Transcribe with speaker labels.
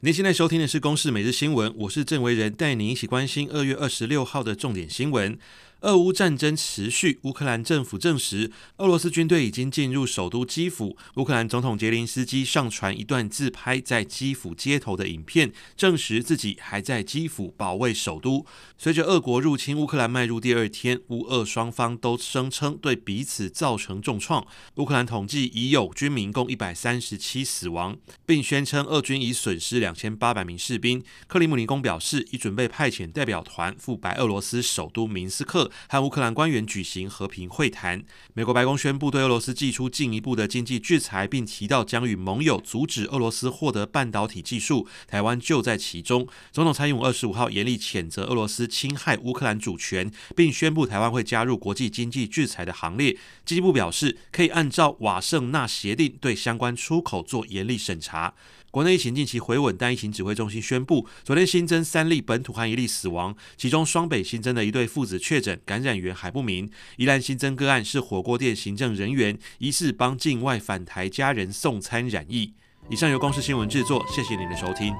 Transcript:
Speaker 1: 您现在收听的是《公视每日新闻》，我是郑维仁，带您一起关心二月二十六号的重点新闻。俄乌战争持续，乌克兰政府证实，俄罗斯军队已经进入首都基辅。乌克兰总统杰林斯基上传一段自拍在基辅街头的影片，证实自己还在基辅保卫首都。随着俄国入侵乌克兰迈入第二天，乌俄双方都声称对彼此造成重创。乌克兰统计已有军民共一百三十七死亡，并宣称俄军已损失两千八百名士兵。克里姆林宫表示，已准备派遣代表团赴白俄罗斯首都明斯克。和乌克兰官员举行和平会谈。美国白宫宣布对俄罗斯祭出进一步的经济制裁，并提到将与盟友阻止俄罗斯获得半导体技术。台湾就在其中。总统蔡英文二十五号严厉谴责俄罗斯侵害乌克兰主权，并宣布台湾会加入国际经济制裁的行列。经济部表示，可以按照瓦圣纳协定对相关出口做严厉审查。国内疫情近期回稳，但疫情指挥中心宣布，昨天新增三例本土和一例死亡，其中双北新增的一对父子确诊感染源还不明。宜兰新增个案是火锅店行政人员，疑似帮境外返台家人送餐染疫。以上由公司新闻制作，谢谢您的收听。